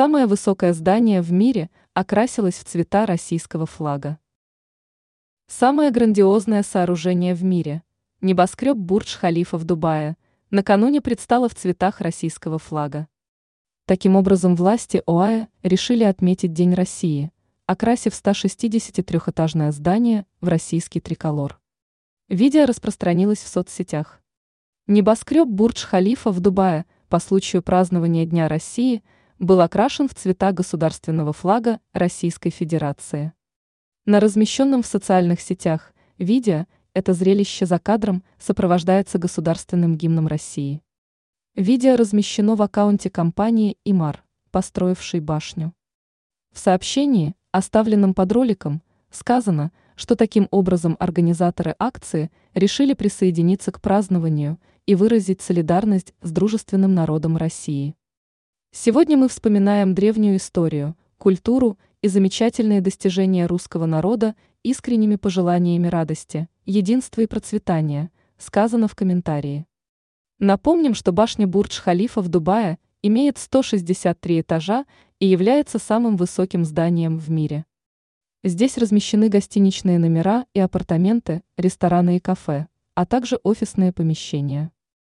Самое высокое здание в мире окрасилось в цвета российского флага. Самое грандиозное сооружение в мире – небоскреб Бурдж-Халифа в Дубае – накануне предстало в цветах российского флага. Таким образом, власти ОАЭ решили отметить День России, окрасив 163-этажное здание в российский триколор. Видео распространилось в соцсетях. Небоскреб Бурдж-Халифа в Дубае по случаю празднования Дня России был окрашен в цвета государственного флага Российской Федерации. На размещенном в социальных сетях видео это зрелище за кадром сопровождается государственным гимном России. Видео размещено в аккаунте компании «Имар», построившей башню. В сообщении, оставленном под роликом, сказано, что таким образом организаторы акции решили присоединиться к празднованию и выразить солидарность с дружественным народом России. Сегодня мы вспоминаем древнюю историю, культуру и замечательные достижения русского народа искренними пожеланиями радости, единства и процветания, сказано в комментарии. Напомним, что башня Бурдж-Халифа в Дубае имеет 163 этажа и является самым высоким зданием в мире. Здесь размещены гостиничные номера и апартаменты, рестораны и кафе, а также офисные помещения.